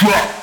trap.